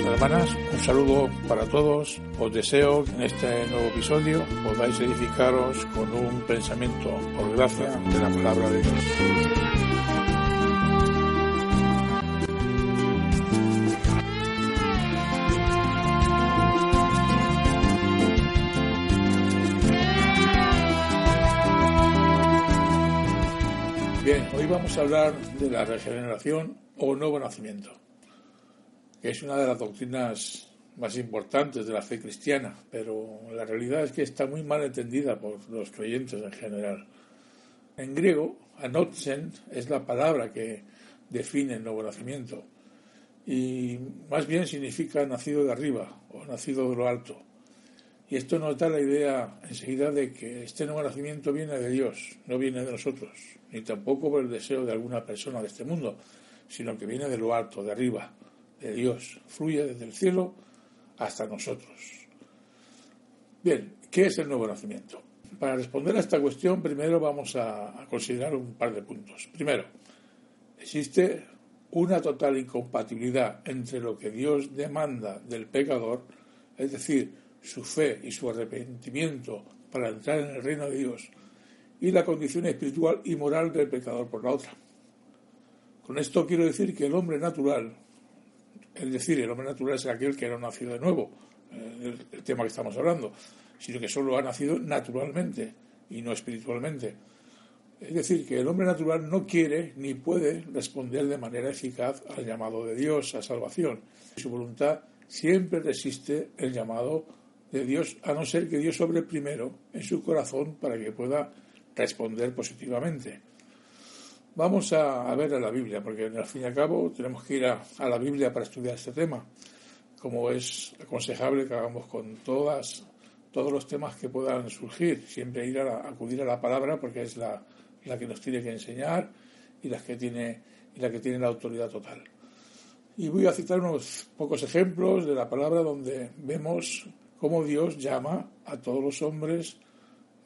Hermanos, hermanas, un saludo para todos. Os deseo que en este nuevo episodio podáis edificaros con un pensamiento por gracia de la palabra de Dios. Bien, hoy vamos a hablar de la regeneración o nuevo nacimiento que es una de las doctrinas más importantes de la fe cristiana, pero la realidad es que está muy mal entendida por los creyentes en general. En griego, anotsen es la palabra que define el nuevo nacimiento y más bien significa nacido de arriba o nacido de lo alto. Y esto nos da la idea enseguida de que este nuevo nacimiento viene de Dios, no viene de nosotros, ni tampoco por el deseo de alguna persona de este mundo, sino que viene de lo alto, de arriba, de Dios, fluye desde el cielo hasta nosotros. Bien, ¿qué es el nuevo nacimiento? Para responder a esta cuestión, primero vamos a, considerar un par de puntos. Primero, existe una total incompatibilidad entre lo que Dios demanda del pecador, es decir, su fe y su arrepentimiento para entrar en el reino de Dios, y la condición espiritual y moral del pecador por la otra. Con esto quiero decir que el hombre natural, es decir, el hombre natural es aquel que no ha nacido de nuevo, el, el, tema que estamos hablando, sino que solo ha nacido naturalmente y no espiritualmente. Es decir, que el hombre natural no quiere ni puede responder de manera eficaz al llamado de Dios a salvación. Su voluntad siempre resiste el llamado de Dios, a no ser que Dios sobre primero en su corazón para que pueda responder positivamente. Vamos a, a, ver a la Biblia, porque al fin y al cabo tenemos que ir a, a, la Biblia para estudiar este tema, como es aconsejable que hagamos con todas, todos los temas que puedan surgir, siempre ir a la, acudir a la palabra porque es la, la, que nos tiene que enseñar y, las que tiene, y la que tiene la autoridad total. Y voy a citar unos pocos ejemplos de la palabra donde vemos cómo Dios llama a todos los hombres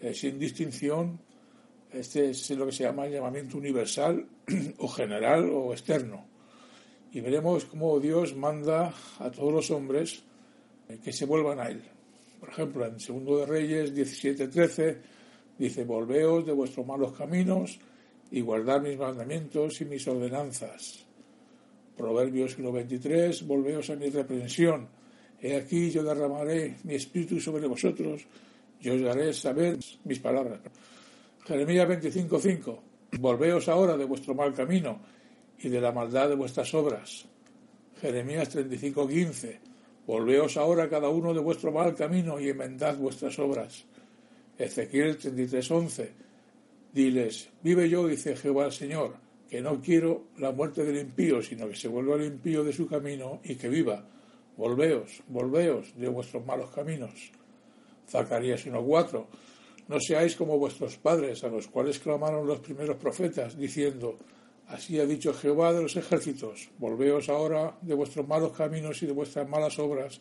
eh, sin distinción este es lo que se llama el llamamiento universal o general o externo. Y veremos cómo Dios manda a todos los hombres que se vuelvan a Él. Por ejemplo, en Segundo de Reyes 17:13 dice: Volveos de vuestros malos caminos y guardad mis mandamientos y mis ordenanzas. Proverbios 1:23: Volveos a mi reprensión. He aquí yo derramaré mi espíritu sobre vosotros y os haré saber mis palabras. Jeremías 25:5 Volveos ahora de vuestro mal camino y de la maldad de vuestras obras. Jeremías 35:15 Volveos ahora cada uno de vuestro mal camino y enmendad vuestras obras. Ezequiel 33:11 Diles, vive yo, dice Jehová el Señor, que no quiero la muerte del impío, sino que se vuelva el impío de su camino y que viva. Volveos, volveos de vuestros malos caminos. Zacarías 1:4 no seáis como vuestros padres, a los cuales clamaron los primeros profetas, diciendo, Así ha dicho Jehová de los ejércitos, volveos ahora de vuestros malos caminos y de vuestras malas obras,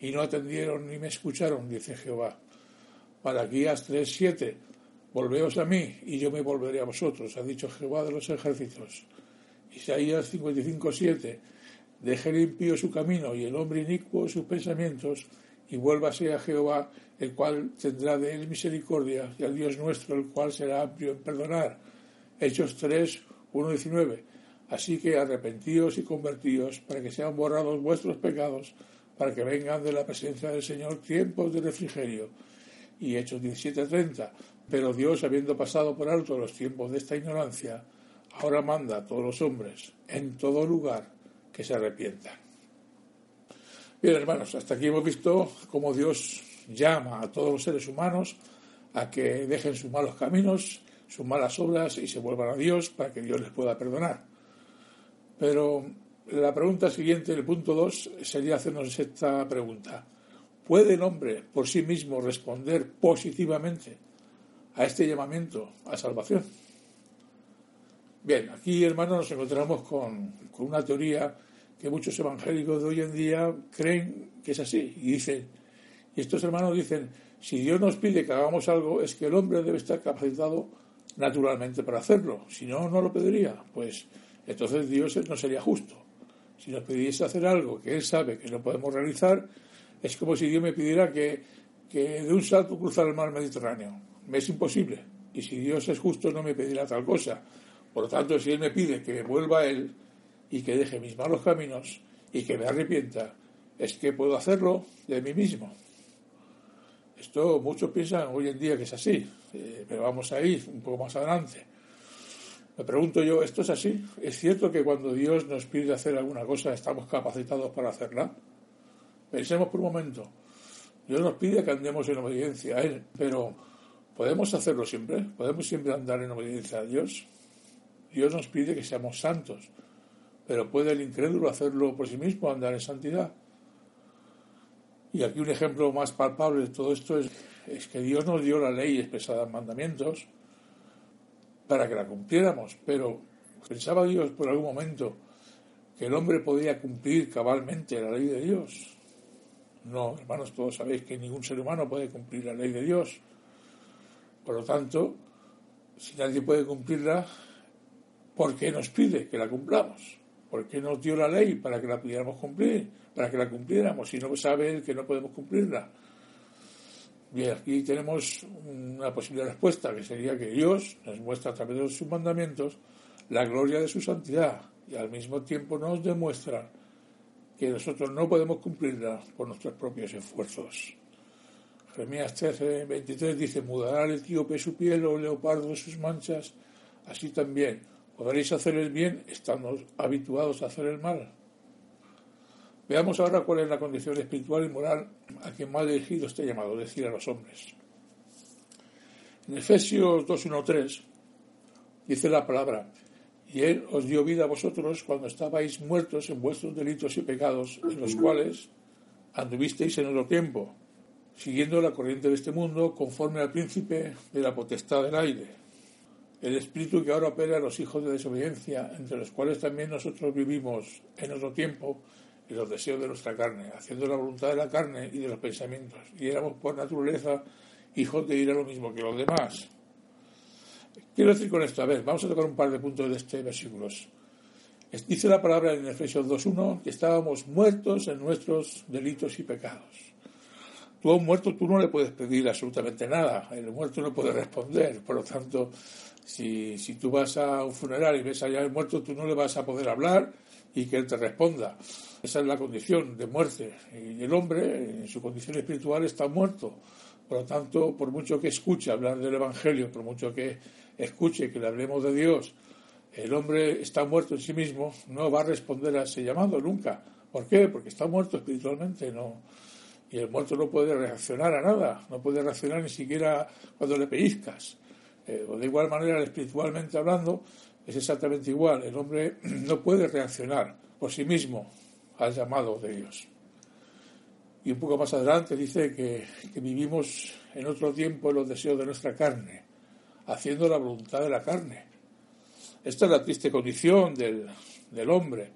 y no atendieron ni me escucharon, dice Jehová. Malaquías 3:7, volveos a mí, y yo me volveré a vosotros, ha dicho Jehová de los ejércitos. Isaías 55:7, deje el impío su camino y el hombre inicuo sus pensamientos, y vuélvase a Jehová, el cual tendrá de él misericordia, y al Dios nuestro, el cual será amplio en perdonar. Hechos 3, 1, 19. Así que arrepentíos y convertíos, para que sean borrados vuestros pecados, para que vengan de la presencia del Señor tiempos de refrigerio. Y Hechos 17, 30. Pero Dios, habiendo pasado por alto los tiempos de esta ignorancia, ahora manda a todos los hombres, en todo lugar, que se arrepientan. Bien, hermanos, hasta aquí hemos visto cómo Dios llama a todos los seres humanos a que dejen sus malos caminos, sus malas obras y se vuelvan a Dios para que Dios les pueda perdonar. Pero la pregunta siguiente, el punto 2, sería hacernos esta pregunta. ¿Puede el hombre por sí mismo responder positivamente a este llamamiento a salvación? Bien, aquí hermanos nos encontramos con, con una teoría que muchos evangélicos de hoy en día creen que es así y dicen, y estos hermanos dicen, si Dios nos pide que hagamos algo es que el hombre debe estar capacitado naturalmente para hacerlo, si no, no lo pediría, pues entonces Dios no sería justo. Si nos pidiese hacer algo que Él sabe que no podemos realizar, es como si Dios me pidiera que, que de un salto cruzar el mar Mediterráneo. Me es imposible. Y si Dios es justo, no me pedirá tal cosa. Por lo tanto, si Él me pide que vuelva a Él y que deje mis malos caminos y que me arrepienta, es que puedo hacerlo de mí mismo. Esto muchos piensan hoy en día que es así, eh, pero vamos a ir un poco más adelante. Me pregunto yo, ¿esto es así? ¿Es cierto que cuando Dios nos pide hacer alguna cosa estamos capacitados para hacerla? Pensemos por un momento. Dios nos pide que andemos en obediencia a Él, pero ¿podemos hacerlo siempre? ¿Podemos siempre andar en obediencia a Dios? Dios nos pide que seamos santos, pero ¿puede el incrédulo hacerlo por sí mismo, andar en santidad? Y aquí un ejemplo más palpable de todo esto es, que Dios nos dio la ley expresada en mandamientos para que la cumpliéramos, pero ¿pensaba Dios por algún momento que el hombre podía cumplir cabalmente la ley de Dios? No, hermanos, todos sabéis que ningún ser humano puede cumplir la ley de Dios. Por lo tanto, si nadie puede cumplirla, ¿por qué nos pide que la cumplamos? ¿Por qué nos dio la ley para que la pudiéramos cumplir? Para que la cumpliéramos, si no sabe él que no podemos cumplirla. Bien, aquí tenemos una posible respuesta, que sería que Dios nos muestra a través de sus mandamientos la gloria de su santidad y al mismo tiempo nos demuestra que nosotros no podemos cumplirla por nuestros propios esfuerzos. Jeremías 13, 23 dice, mudará el etíope su piel o el leopardo sus manchas, así también podréis hacer el bien estando habituados a hacer el mal. Veamos ahora cuál es la condición espiritual y moral a quien más dirigido este llamado, es decir, a los hombres. En Efesios 2.1.3 dice la palabra, y Él os dio vida a vosotros cuando estabais muertos en vuestros delitos y pecados, en los cuales anduvisteis en otro tiempo, siguiendo la corriente de este mundo, conforme al príncipe de la potestad del aire, el espíritu que ahora opera a los hijos de desobediencia, entre los cuales también nosotros vivimos en otro tiempo, y los deseos de nuestra carne, haciendo la voluntad de la carne y de los pensamientos. Y éramos por naturaleza hijos de ir a lo mismo que los demás. Quiero decir con esto, a ver, vamos a tocar un par de puntos de este versículo. Dice la palabra en Efesios 2.1 que estábamos muertos en nuestros delitos y pecados. Tú a un muerto tú no le puedes pedir absolutamente nada, el muerto no puede responder, por lo tanto, si, si tú vas a un funeral y ves allá al muerto, tú no le vas a poder hablar y que él te responda. Esa es la condición de muerte. Y el hombre, en su condición espiritual, está muerto. Por lo tanto, por mucho que escuche hablar del Evangelio, por mucho que escuche que le hablemos de Dios, el hombre está muerto en sí mismo, no va a responder a ese llamado nunca. ¿Por qué? Porque está muerto espiritualmente, no. Y el muerto no puede reaccionar a nada, no puede reaccionar ni siquiera cuando le pellizcas. Eh, de igual manera, espiritualmente hablando, es exactamente igual. El hombre no puede reaccionar por sí mismo al llamado de Dios. Y un poco más adelante dice que, vivimos en otro tiempo en los deseos de nuestra carne, haciendo la voluntad de la carne. Esta es la triste condición del, del hombre.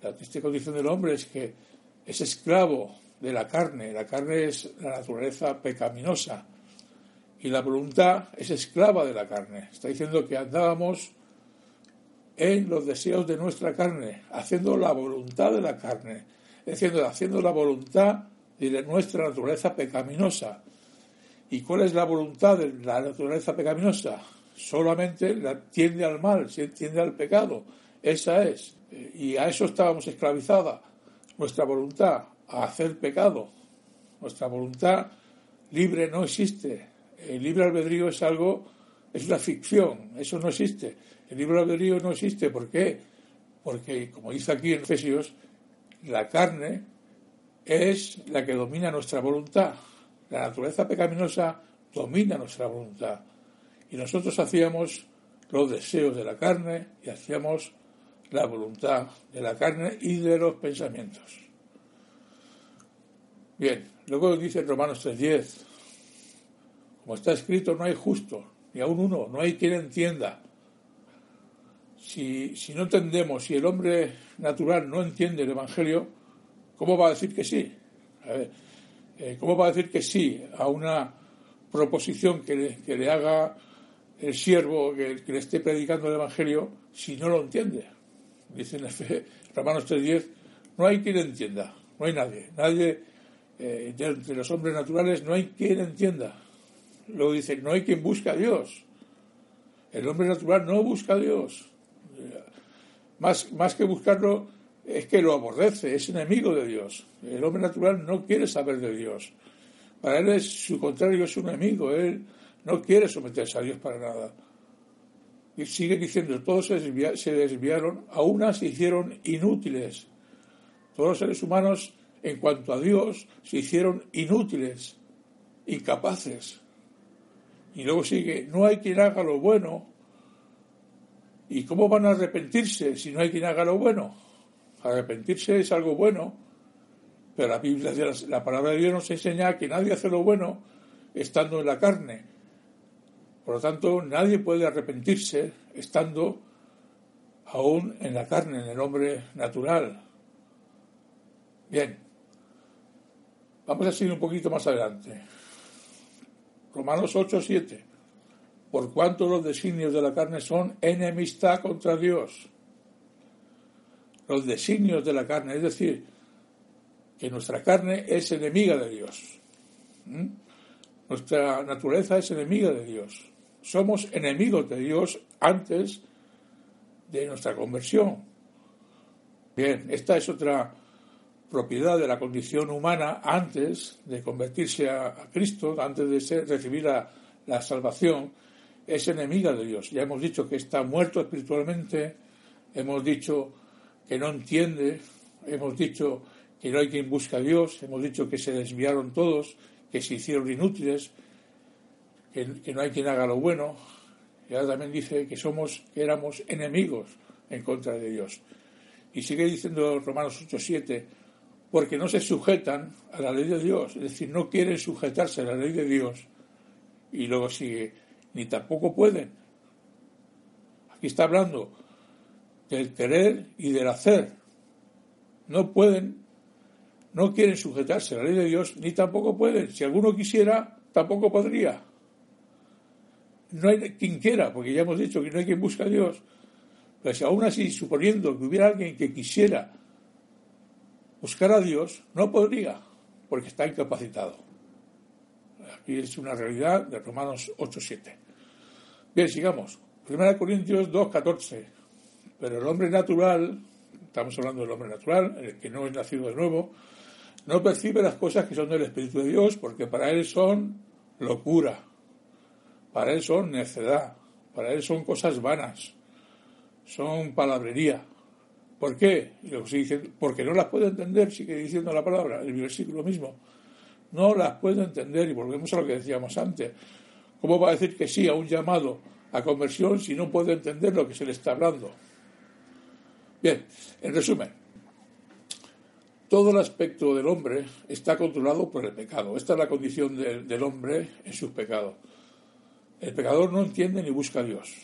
La triste condición del hombre es que es esclavo de la carne. La carne es la naturaleza pecaminosa y la voluntad es esclava de la carne. Está diciendo que andábamos en los deseos de nuestra carne, haciendo la voluntad de la carne, diciendo, haciendo la voluntad de nuestra naturaleza pecaminosa. ¿Y cuál es la voluntad de la naturaleza pecaminosa? Solamente la, tiende al mal, tiende al pecado. Esa es. Y a eso estábamos esclavizadas. Nuestra voluntad a hacer pecado. Nuestra voluntad libre no existe. El libre albedrío es algo, es una ficción, eso no existe. El libre albedrío no existe. ¿Por qué? Porque, como dice aquí en Efesios, la carne es la que domina nuestra voluntad. La naturaleza pecaminosa domina nuestra voluntad. Y nosotros hacíamos los deseos de la carne y hacíamos la voluntad de la carne y de los pensamientos. Bien, luego dice Romanos 3:10, como está escrito, no hay justo, ni aún uno, no hay quien entienda. Si, si no entendemos, si el hombre natural no entiende el Evangelio, ¿cómo va a decir que sí? Eh, ¿Cómo va a decir que sí a una proposición que le, que le haga el siervo que, le esté predicando el Evangelio si no lo entiende? Dice en Romanos 3.10, no hay quien entienda, no hay nadie, nadie eh, de los hombres naturales no hay quien entienda. Luego dice, no hay quien busque a Dios. El hombre natural no busca a Dios. Más, más que buscarlo, es que lo aborrece, es enemigo de Dios. El hombre natural no quiere saber de Dios. Para él es su contrario, es un enemigo. Él no quiere someterse a Dios para nada. Y sigue diciendo, todos se, se desviaron, a unas se hicieron inútiles. Todos los seres humanos, en cuanto a Dios, se hicieron inútiles, incapaces. Y luego sigue, no hay quien haga lo bueno. ¿Y cómo van a arrepentirse si no hay quien haga lo bueno? Arrepentirse es algo bueno, pero la Biblia, la palabra de Dios nos enseña que nadie hace lo bueno estando en la carne. Por lo tanto, nadie puede arrepentirse estando aún en la carne, en el hombre natural. Bien, vamos a seguir un poquito más adelante. Romanos 8, 7. Por cuanto los designios de la carne son enemistad contra Dios. Los designios de la carne, es decir, que nuestra carne es enemiga de Dios. ¿Mm? Nuestra naturaleza es enemiga de Dios. Somos enemigos de Dios antes de nuestra conversión. Bien, esta es otra propiedad de la condición humana antes de convertirse a, Cristo, antes de recibir la, salvación, es enemiga de Dios. Ya hemos dicho que está muerto espiritualmente, hemos dicho que no entiende, hemos dicho que no hay quien busca a Dios, hemos dicho que se desviaron todos, que se hicieron inútiles, que, que no hay quien haga lo bueno, y ahora también dice que somos, que éramos enemigos en contra de Dios. Y sigue diciendo Romanos 8:7, porque no se sujetan a la ley de Dios, es decir, no quieren sujetarse a la ley de Dios. Y luego sigue, ni tampoco pueden. Aquí está hablando del querer y del hacer. No pueden, no quieren sujetarse a la ley de Dios, ni tampoco pueden. Si alguno quisiera, tampoco podría. No hay quien quiera, porque ya hemos dicho que no hay quien busca a Dios. Pero si aún así, suponiendo que hubiera alguien que quisiera buscar a Dios, no podría, porque está incapacitado. Aquí es una realidad de Romanos 8.7. Bien, sigamos. 1 Corintios 2.14. Pero el hombre natural, estamos hablando del hombre natural, el que no es nacido de nuevo, no percibe las cosas que son del Espíritu de Dios, porque para él son locura, para él son necedad, para él son cosas vanas, son palabrería. ¿Por qué? porque no las puede entender, sigue diciendo la palabra, el versículo mismo. No las puede entender, y volvemos a lo que decíamos antes. ¿Cómo va a decir que sí a un llamado a conversión si no puede entender lo que se le está hablando? Bien, en resumen, todo el aspecto del hombre está controlado por el pecado. Esta es la condición del hombre en sus pecados. El pecador no entiende ni busca a Dios,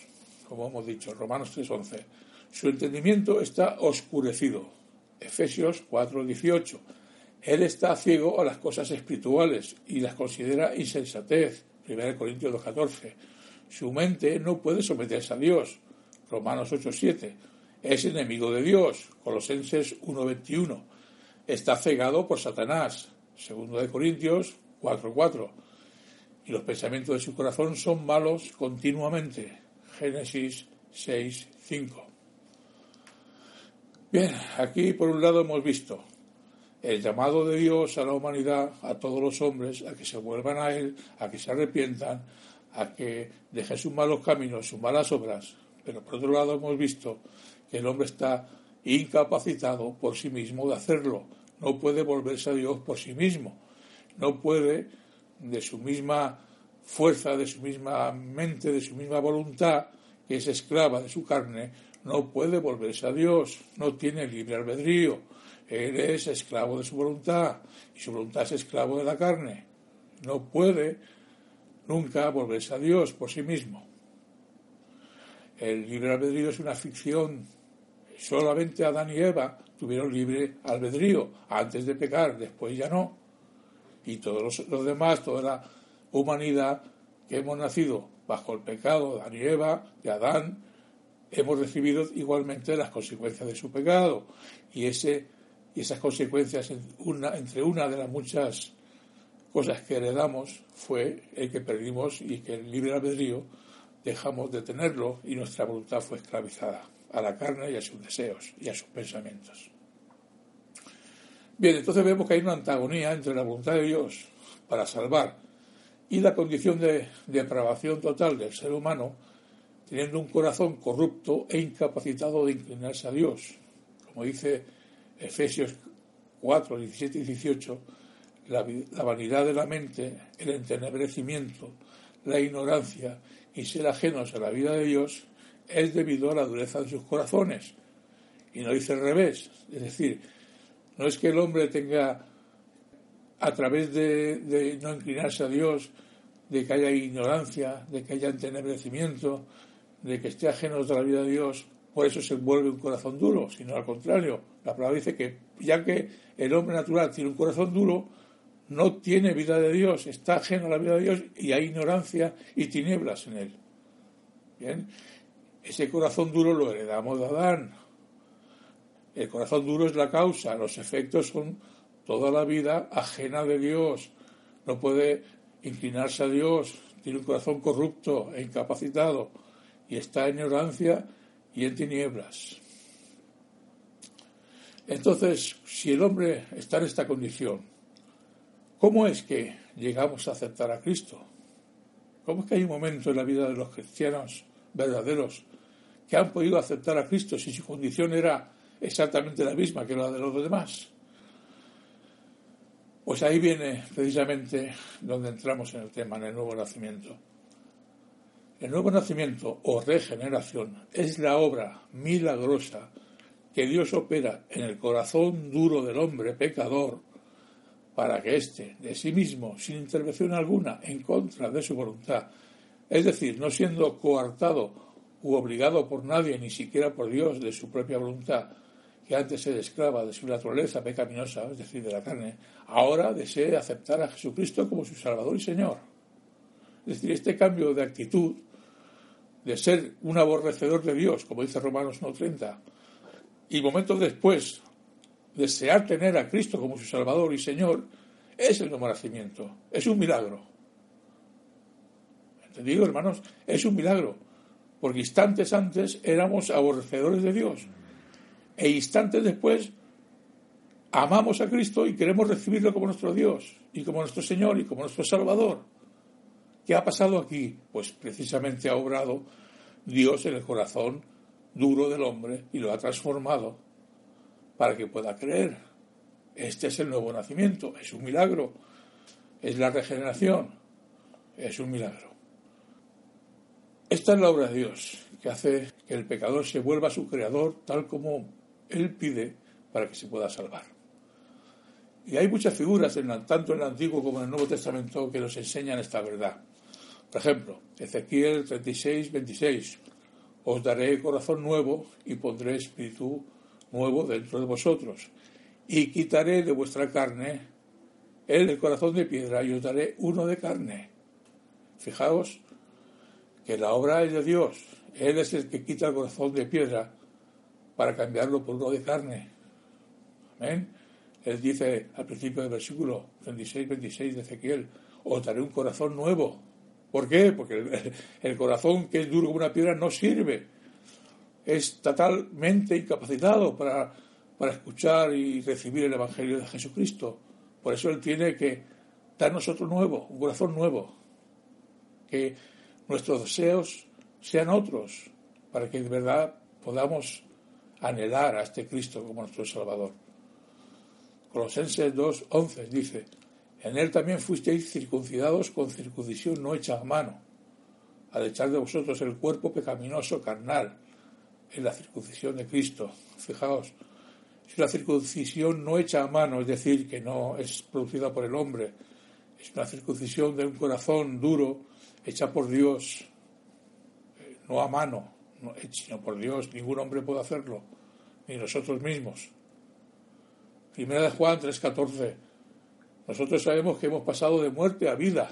como hemos dicho, Romanos 3:11. Su entendimiento está oscurecido. Efesios 4:18. Él está ciego a las cosas espirituales y las considera insensatez. 1 Corintios 2:14. Su mente no puede someterse a Dios. Romanos 8:7 es enemigo de Dios, Colosenses 1.21. Está cegado por Satanás, segundo de Corintios 4.4. Y los pensamientos de su corazón son malos continuamente, Génesis 6.5. Bien, aquí por un lado hemos visto el llamado de Dios a la humanidad, a todos los hombres, a que se vuelvan a Él, a que se arrepientan, a que dejen sus malos caminos, sus malas obras. Pero por otro lado hemos visto que el hombre está incapacitado por sí mismo de hacerlo. no puede volverse a Dios por sí mismo, no puede de su misma fuerza, de su misma mente, de su misma voluntad, que es esclava de su carne, no puede volverse a Dios, no tiene libre albedrío, él es esclavo de su voluntad y su voluntad es esclavo de la carne, no puede nunca volverse a Dios por sí mismo. El libre albedrío es una ficción. Solamente Adán y Eva tuvieron libre albedrío antes de pecar, después ya no. Y todos los, demás, toda la humanidad que hemos nacido bajo el pecado de Adán y Eva, de Adán, hemos recibido igualmente las consecuencias de su pecado. Y, ese, y esas consecuencias, una, entre una de las muchas cosas que heredamos, fue el que perdimos y que el libre albedrío dejamos de tenerlo y nuestra voluntad fue esclavizada a la carne y a sus deseos y a sus pensamientos. Bien, entonces vemos que hay una antagonía entre la voluntad de Dios para salvar y la condición de depravación total del ser humano, teniendo un corazón corrupto e incapacitado de inclinarse a Dios. Como dice Efesios 4, 17 y 18, la, vanidad de la mente, el entenebrecimiento, la ignorancia y ser ajenos a la vida de Dios es debido a la dureza de sus corazones. Y no dice al revés. Es decir, no es que el hombre tenga, a través de, no inclinarse a Dios, de que haya ignorancia, de que haya entenebrecimiento, de que esté ajeno a la vida de Dios, por eso se vuelve un corazón duro, sino al contrario. La palabra dice que ya que el hombre natural tiene un corazón duro, no tiene vida de Dios, está ajeno a la vida de Dios y hay ignorancia y tinieblas en él. Bien, ese corazón duro lo heredamos de Adán. El corazón duro es la causa, los efectos son toda la vida ajena de Dios. No puede inclinarse a Dios, tiene un corazón corrupto e incapacitado y está en ignorancia y en tinieblas. Entonces, si el hombre está en esta condición, ¿Cómo es que llegamos a aceptar a Cristo? ¿Cómo es que hay un momento en la vida de los cristianos verdaderos que han podido aceptar a Cristo si su condición era exactamente la misma que la de los demás? Pues ahí viene precisamente donde entramos en el tema, en el nuevo nacimiento. El nuevo nacimiento o regeneración es la obra milagrosa que Dios opera en el corazón duro del hombre pecador para que éste, de sí mismo, sin intervención alguna, en contra de su voluntad, es decir, no siendo coartado u obligado por nadie, ni siquiera por Dios, de su propia voluntad, que antes era esclava de su naturaleza pecaminosa, es decir, de la carne, ahora desee aceptar a Jesucristo como su Salvador y Señor. Es decir, este cambio de actitud, de ser un aborrecedor de Dios, como dice Romanos 1.30, y momentos después desear tener a Cristo como su Salvador y Señor, es el nuevo nacimiento, es un milagro. ¿Entendido, hermanos? Es un milagro, porque instantes antes éramos aborrecedores de Dios, e instantes después amamos a Cristo y queremos recibirlo como nuestro Dios, y como nuestro Señor, y como nuestro Salvador. ¿Qué ha pasado aquí? Pues precisamente ha obrado Dios en el corazón duro del hombre y lo ha transformado para que pueda creer. Este es el nuevo nacimiento, es un milagro, es la regeneración, es un milagro. Esta es la obra de Dios, que hace que el pecador se vuelva a su creador tal como Él pide para que se pueda salvar. Y hay muchas figuras, tanto en el Antiguo como en el Nuevo Testamento, que nos enseñan esta verdad. Por ejemplo, Ezequiel 36, 26. Os daré corazón nuevo y pondré espíritu nuevo dentro de vosotros, y quitaré de vuestra carne el corazón de piedra y os daré uno de carne. Fijaos que la obra es de Dios, Él es el que quita el corazón de piedra para cambiarlo por uno de carne. Amén. Él dice al principio del versículo 26-26 de Ezequiel, os daré un corazón nuevo. ¿Por qué? Porque el, corazón que es duro como una piedra no sirve es totalmente incapacitado para, escuchar y recibir el Evangelio de Jesucristo. Por eso Él tiene que darnos otro nuevo, un corazón nuevo, que nuestros deseos sean otros, para que de verdad podamos anhelar a este Cristo como nuestro Salvador. Colosenses 2.11 dice, en él también fuisteis circuncidados con circuncisión no hecha a mano, al echar de vosotros el cuerpo pecaminoso carnal en la circuncisión de Cristo. Fijaos, si la circuncisión no hecha a mano, es decir, que no es producida por el hombre, es una circuncisión de un corazón duro, hecha por Dios, eh, no a mano, sino por Dios, ningún hombre puede hacerlo, ni nosotros mismos. Primera de Juan 3:14. Nosotros sabemos que hemos pasado de muerte a vida.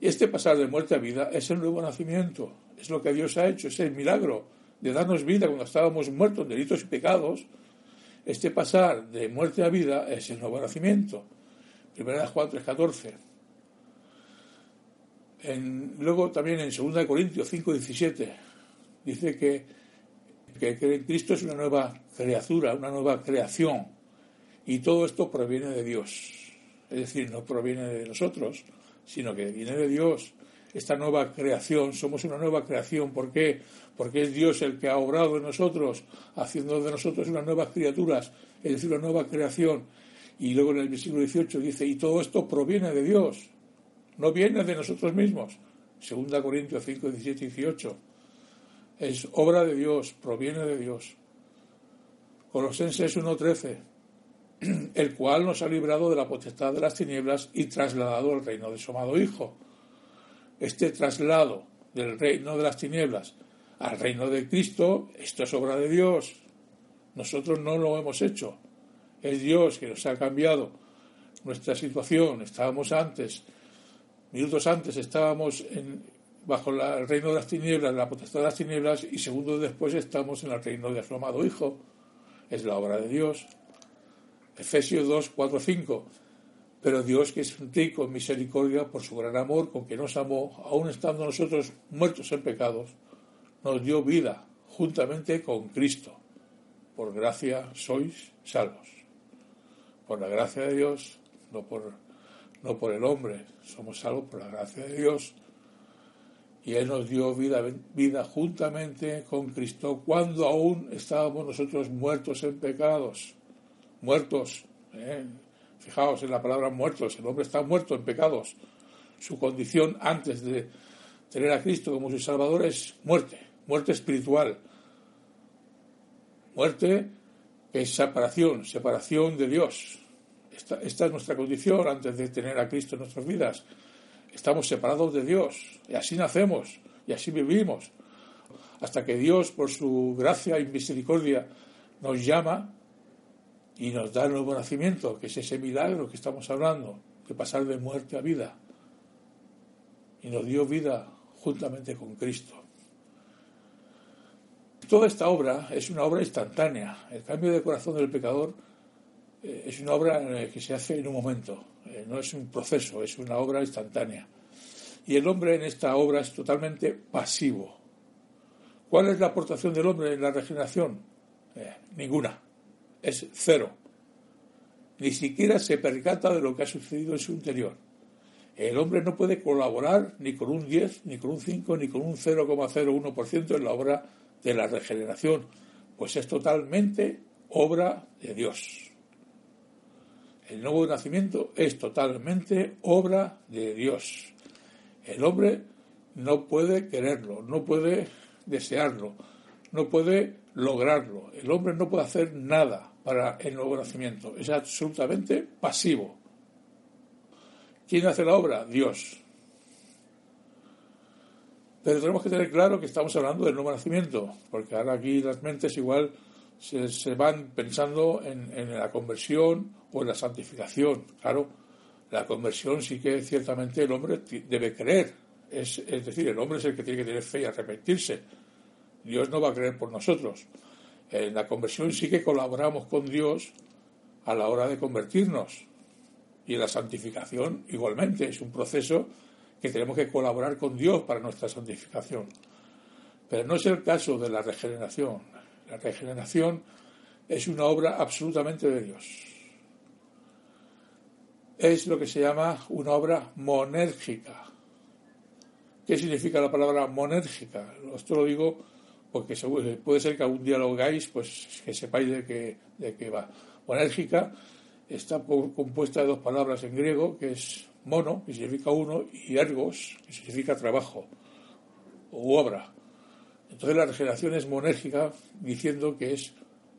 Y este pasar de muerte a vida es el nuevo nacimiento, es lo que Dios ha hecho, es el milagro de darnos vida cuando estábamos muertos en delitos y pecados. Este pasar de muerte a vida es el nuevo nacimiento. Primera Juan 3:14. luego también en 2 Corintios 5:17 dice que, que, que Cristo es una nueva criatura, una nueva creación. Y todo esto proviene de Dios. Es decir, no proviene de nosotros, sino que viene de Dios. Esta nueva creación, somos una nueva creación. ¿Por qué? Porque es Dios el que ha obrado en nosotros, haciendo de nosotros unas nuevas criaturas, es decir, una nueva creación. Y luego en el versículo 18 dice, y todo esto proviene de Dios, no viene de nosotros mismos. Segunda Corintios 5, 17 y 18. Es obra de Dios, proviene de Dios. Colosenses 1.13, el cual nos ha librado de la potestad de las tinieblas y trasladado al reino de su amado Hijo. Este traslado del reino de las tinieblas al reino de Cristo, esto es obra de Dios. Nosotros no lo hemos hecho. Es Dios que nos ha cambiado nuestra situación. Estábamos antes, minutos antes, estábamos bajo el reino de las tinieblas, la potestad de las tinieblas, y segundos después estamos en el reino de su amado Hijo es la obra de Dios. Efesios 2, 4, 5. Pero Dios, que es rico en misericordia por su gran amor con que nos amó, aun estando nosotros muertos en pecados, nos dio vida juntamente con Cristo. Por gracia sois salvos. Por la gracia de Dios, no por, no por el hombre, somos salvos por la gracia de Dios y Él nos dio vida, vida juntamente con Cristo cuando aún estábamos nosotros muertos en pecados. Muertos. ¿eh? Fijaos en la palabra muertos. El hombre está muerto en pecados. Su condición antes de tener a Cristo como su Salvador es muerte, muerte espiritual. Muerte es separación, separación de Dios. Esta, esta es nuestra condición antes de tener a Cristo en nuestras vidas estamos separados de Dios y así nacemos y así vivimos hasta que Dios por su gracia y misericordia nos llama y nos da el nuevo nacimiento, que es ese milagro que estamos hablando, de pasar de muerte a vida. Y nos dio vida juntamente con Cristo. Toda esta obra es una obra instantánea. El cambio de corazón del pecador eh, es una obra que se hace en un momento. Eh, no es un proceso, es una obra instantánea. Y el hombre en esta obra es totalmente pasivo. ¿Cuál es la aportación del hombre en la regeneración? Eh, ninguna. Es cero. Ni siquiera se percata de lo que ha sucedido en su interior. El hombre no puede colaborar ni con un 10, ni con un 5, ni con un 0,01% en la obra de la regeneración, pues es totalmente obra de Dios. El nuevo nacimiento es totalmente obra de Dios. El hombre no puede quererlo, no puede desearlo, no puede lograrlo. El hombre no puede hacer nada para el nuevo nacimiento. Es absolutamente pasivo. ¿Quién hace la obra? Dios. Pero tenemos que tener claro que estamos hablando del nuevo nacimiento, porque ahora aquí las mentes igual se, van pensando en, la conversión o en la santificación. Claro, la conversión sí que ciertamente el hombre debe creer. Es, es decir, el hombre es el que tiene que tener fe y arrepentirse. Dios no va a creer por nosotros. En la conversión sí que colaboramos con Dios a la hora de convertirnos. Y en la santificación igualmente es un proceso que tenemos que colaborar con Dios para nuestra santificación. Pero no es el caso de la regeneración. La regeneración es una obra absolutamente de Dios. Es lo que se llama una obra monérgica. ¿Qué significa la palabra monérgica? Esto lo digo porque puede ser que algún día lo hagáis, pues que sepáis de qué, de qué va. Monérgica está compuesta de dos palabras en griego, que es mono, que significa uno, y ergos, que significa trabajo o obra. Entonces la regeneración es monérgica, diciendo que es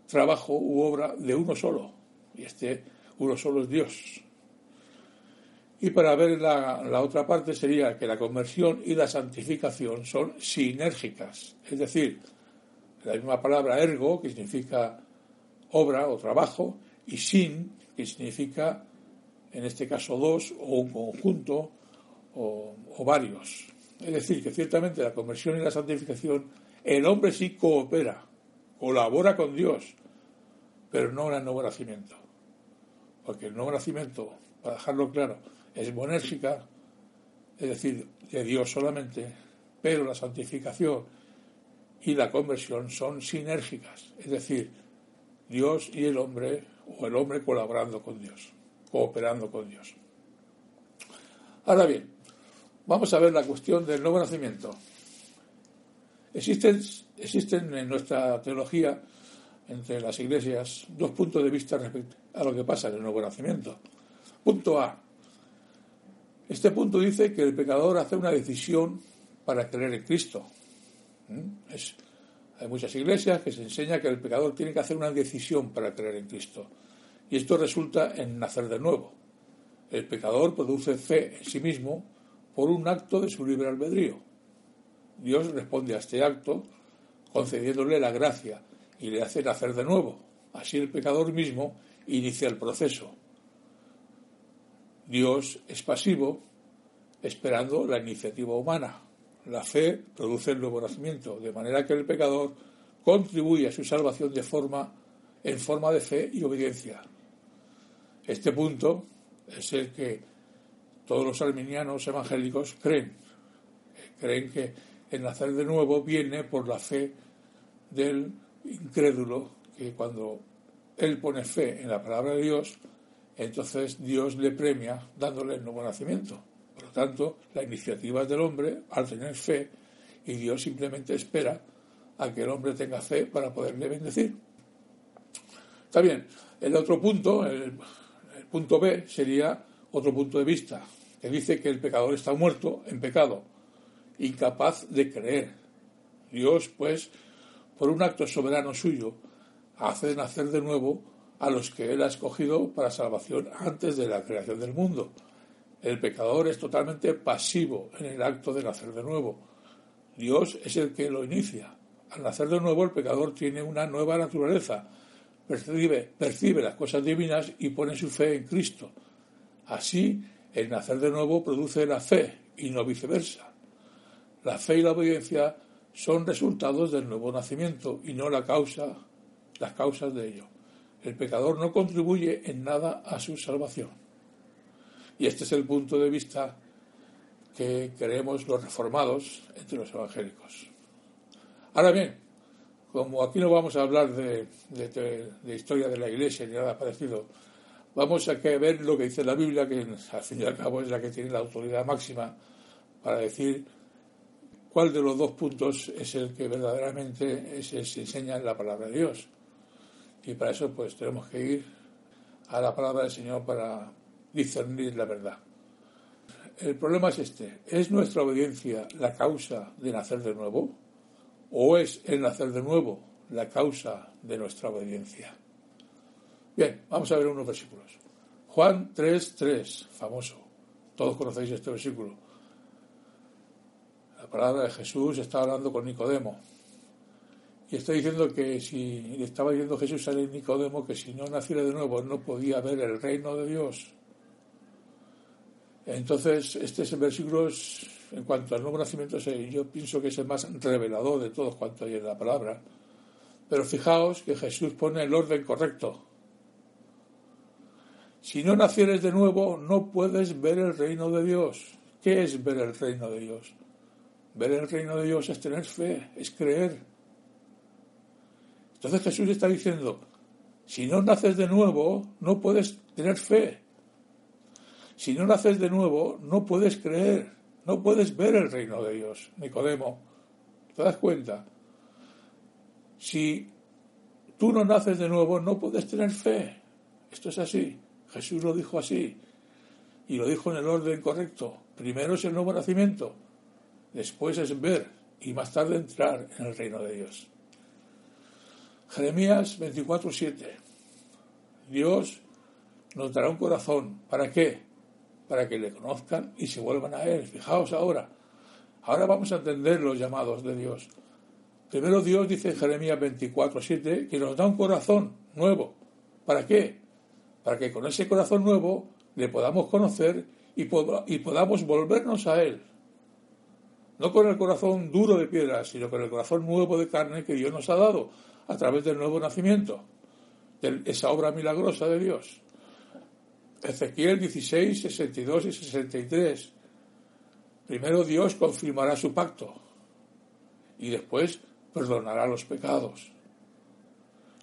trabajo u obra de uno solo, y este uno solo es Dios. Y para ver la, la, otra parte sería que la conversión y la santificación son sinérgicas, es decir, la misma palabra ergo, que significa obra o trabajo, y sin, que significa, en este caso, dos o un conjunto o, o varios. Es decir, que ciertamente la conversión y la santificación, el hombre sí coopera, colabora con Dios, pero no en el nuevo nacimiento. Porque el nuevo nacimiento, para dejarlo claro, es monérgica, es decir, de Dios solamente, pero la santificación y la conversión son sinérgicas, es decir, Dios y el hombre, o el hombre colaborando con Dios, cooperando con Dios. Ahora bien, vamos a ver la cuestión del nuevo nacimiento. Existen, existen en nuestra teología, entre las iglesias, dos puntos de vista respecto a lo que pasa en el nuevo nacimiento. Punto A. Este punto dice que el pecador hace una decisión para creer en Cristo. ¿Mm? Hay muchas iglesias que se enseña que el pecador tiene que hacer una decisión para creer en Cristo. Y esto resulta en nacer de nuevo. El pecador produce fe en sí mismo por un acto de su libre albedrío. Dios responde a este acto concediéndole la gracia y le hace nacer de nuevo. Así el pecador mismo inicia el proceso. Dios es pasivo, esperando la iniciativa humana. La fe produce el nuevo nacimiento, de manera que el pecador contribuye a su salvación de forma, en forma de fe y obediencia. Este punto es el que todos los arminianos evangélicos creen. Creen que el nacer de nuevo viene por la fe del incrédulo, que cuando él pone fe en la palabra de Dios, entonces Dios le premia dándole el nuevo nacimiento. Por lo tanto, la iniciativa es del hombre al tener fe y Dios simplemente espera a que el hombre tenga fe para poderle bendecir. Está bien, el otro punto, el, el punto B, sería otro punto de vista, que dice que el pecador está muerto en pecado, incapaz de creer. Dios, pues, por un acto soberano suyo, hace nacer de nuevo a los que Él ha escogido para salvación antes de la creación del mundo. El pecador es totalmente pasivo en el acto de nacer de nuevo. Dios es el que lo inicia. Al nacer de nuevo el pecador tiene una nueva naturaleza, percibe, percibe las cosas divinas y pone su fe en Cristo. Así, el nacer de nuevo produce la fe y no viceversa. La fe y la obediencia son resultados del nuevo nacimiento y no la causa, las causas de ello. El pecador no contribuye en nada a su salvación. Y este es el punto de vista que creemos los reformados entre los evangélicos. Ahora bien, como aquí no vamos a hablar de, historia de la Iglesia ni nada parecido, vamos a ver lo que dice la Biblia, que al fin y al cabo es la que tiene la autoridad máxima para decir cuál de los dos puntos es el que verdaderamente se enseña en la palabra de Dios. Y para eso pues tenemos que ir a la palabra del Señor para discernir la verdad. El problema es este. ¿Es nuestra obediencia la causa de nacer de nuevo? ¿O es el nacer de nuevo la causa de nuestra obediencia? Bien, vamos a ver unos versículos. Juan 3.3, famoso. Todos conocéis este versículo. La palabra de Jesús está hablando con Nicodemo. Y está diciendo que si le estaba diciendo Jesús a Nicodemo que si no naciera de nuevo no podía ver el reino de Dios. Entonces, este es el versículo, en cuanto al nuevo nacimiento, yo pienso que es el más revelador de todos cuanto hay en la palabra. Pero fijaos que Jesús pone el orden correcto. Si no nacieres de nuevo, no puedes ver el reino de Dios. ¿Qué es ver el reino de Dios? Ver el reino de Dios es tener fe, es creer. Entonces Jesús está diciendo, si no naces de nuevo, no puedes tener fe. Si no naces de nuevo, no puedes creer, no puedes ver el reino de Dios. Nicodemo, ¿te das cuenta? Si tú no naces de nuevo, no puedes tener fe. Esto es así. Jesús lo dijo así. Y lo dijo en el orden correcto. Primero es el nuevo nacimiento. Después es ver y más tarde entrar en el reino de Dios. Jeremías 24:7. Dios nos dará un corazón. ¿Para qué? Para que le conozcan y se vuelvan a Él. Fijaos ahora. Ahora vamos a entender los llamados de Dios. Primero Dios dice en Jeremías 24:7 que nos da un corazón nuevo. ¿Para qué? Para que con ese corazón nuevo le podamos conocer y, y podamos volvernos a Él no con el corazón duro de piedra, sino con el corazón nuevo de carne que Dios nos ha dado a través del nuevo nacimiento, de esa obra milagrosa de Dios. Ezequiel 16, 62 y 63. Primero Dios confirmará su pacto y después perdonará los pecados.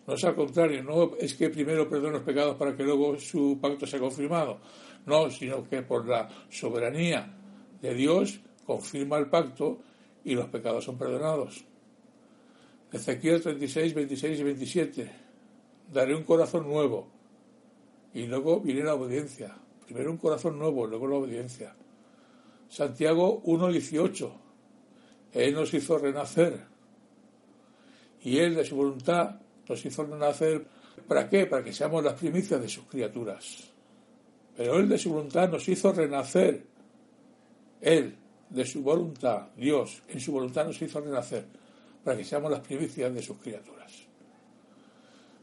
No es al contrario, no es que primero perdone los pecados para que luego su pacto sea confirmado. No, sino que por la soberanía de Dios confirma el pacto y los pecados son perdonados. Ezequiel 36, 26 y 27. Daré un corazón nuevo. Y luego viene la obediencia. Primero un corazón nuevo, luego la obediencia. Santiago 1, 18. Él nos hizo renacer. Y Él de su voluntad nos hizo renacer. ¿Para qué? Para que seamos las primicias de sus criaturas. Pero Él de su voluntad nos hizo renacer. Él, de su voluntad, Dios en su voluntad nos hizo renacer para que seamos las primicias de sus criaturas.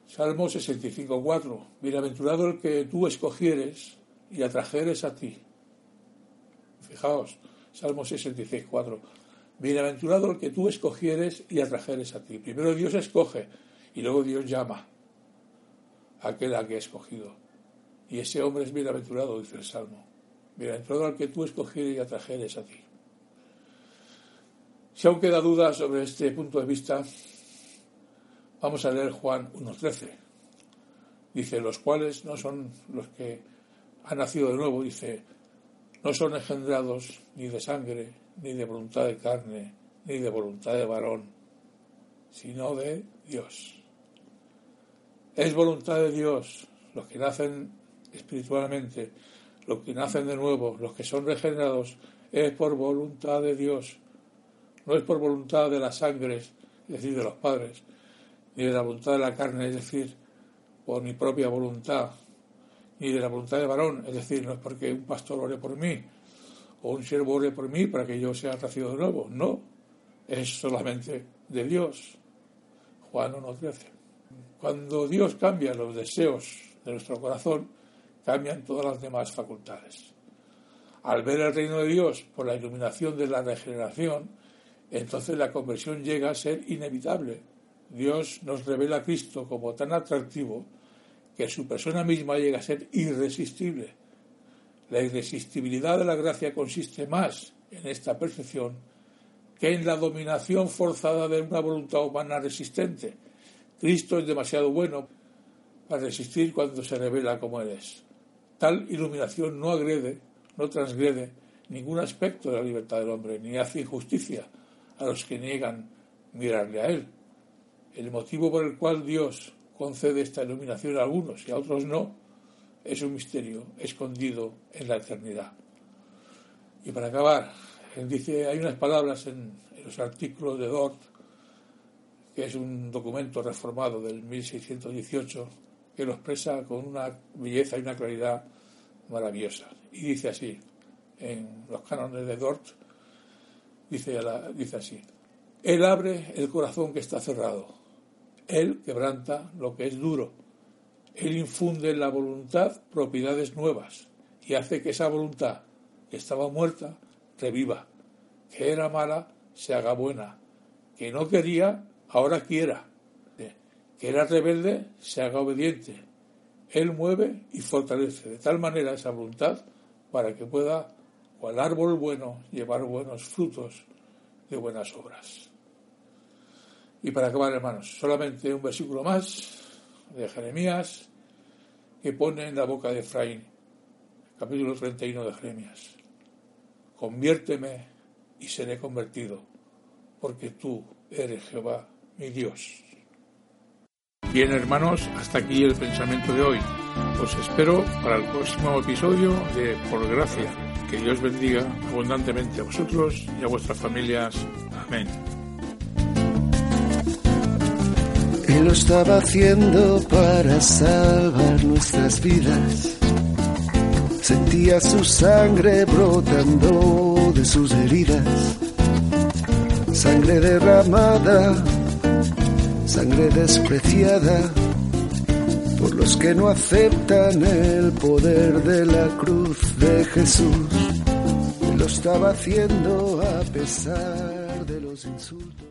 Salmo 65.4. Bienaventurado el que tú escogieres y atrajeres a ti. Fijaos, Salmo 66.4. Bienaventurado el que tú escogieres y atrajeres a ti. Primero Dios escoge y luego Dios llama a aquel a que ha escogido. Y ese hombre es bienaventurado, dice el Salmo. Bienaventurado al que tú escogieres y atrajeres a ti. Si aún queda duda sobre este punto de vista, vamos a leer Juan 1.13. Dice, los cuales no son los que han nacido de nuevo, dice, no son engendrados ni de sangre, ni de voluntad de carne, ni de voluntad de varón, sino de Dios. Es voluntad de Dios los que nacen espiritualmente, los que nacen de nuevo, los que son regenerados, es por voluntad de Dios no es por voluntad de las sangres, es decir, de los padres, ni de la voluntad de la carne, es decir, por mi propia voluntad, ni de la voluntad de varón, es decir, no es porque un pastor ore por mí o un siervo ore por mí para que yo sea nacido de nuevo, no, es solamente de Dios. Juan 1.13. Cuando Dios cambia los deseos de nuestro corazón, cambian todas las demás facultades. Al ver el reino de Dios por la iluminación de la regeneración, entonces la conversión llega a ser inevitable. Dios nos revela a Cristo como tan atractivo que su persona misma llega a ser irresistible. La irresistibilidad de la gracia consiste más en esta percepción que en la dominación forzada de una voluntad humana resistente. Cristo es demasiado bueno para resistir cuando se revela como Él es. Tal iluminación no agrede, no transgrede ningún aspecto de la libertad del hombre, ni hace injusticia a los que niegan mirarle a Él. El motivo por el cual Dios concede esta iluminación a algunos y a otros no es un misterio escondido en la eternidad. Y para acabar, él dice, hay unas palabras en, los artículos de Dort, que es un documento reformado del 1618, que lo expresa con una belleza y una claridad maravillosa. Y dice así, en los cánones de Dort, dice, así, Él abre el corazón que está cerrado, Él quebranta lo que es duro, Él infunde en la voluntad propiedades nuevas y hace que esa voluntad que estaba muerta reviva, que era mala se haga buena, que no quería ahora quiera, que era rebelde se haga obediente. Él mueve y fortalece de tal manera esa voluntad para que pueda o al árbol bueno llevar buenos frutos de buenas obras. Y para acabar, hermanos, solamente un versículo más de Jeremías que pone en la boca de Efraín, capítulo 31 de Jeremías. Conviérteme y seré convertido, porque tú eres Jehová, mi Dios. Bien hermanos, hasta aquí el pensamiento de hoy. Os espero para el próximo episodio de Por Gracia. Que Dios bendiga abundantemente a vosotros y a vuestras familias. Amén. Él lo estaba haciendo para salvar nuestras vidas. Sentía su sangre brotando de sus heridas. Sangre derramada, sangre despreciada por los que no aceptan el poder de la cruz de Jesús. Lo estaba haciendo a pesar de los insultos.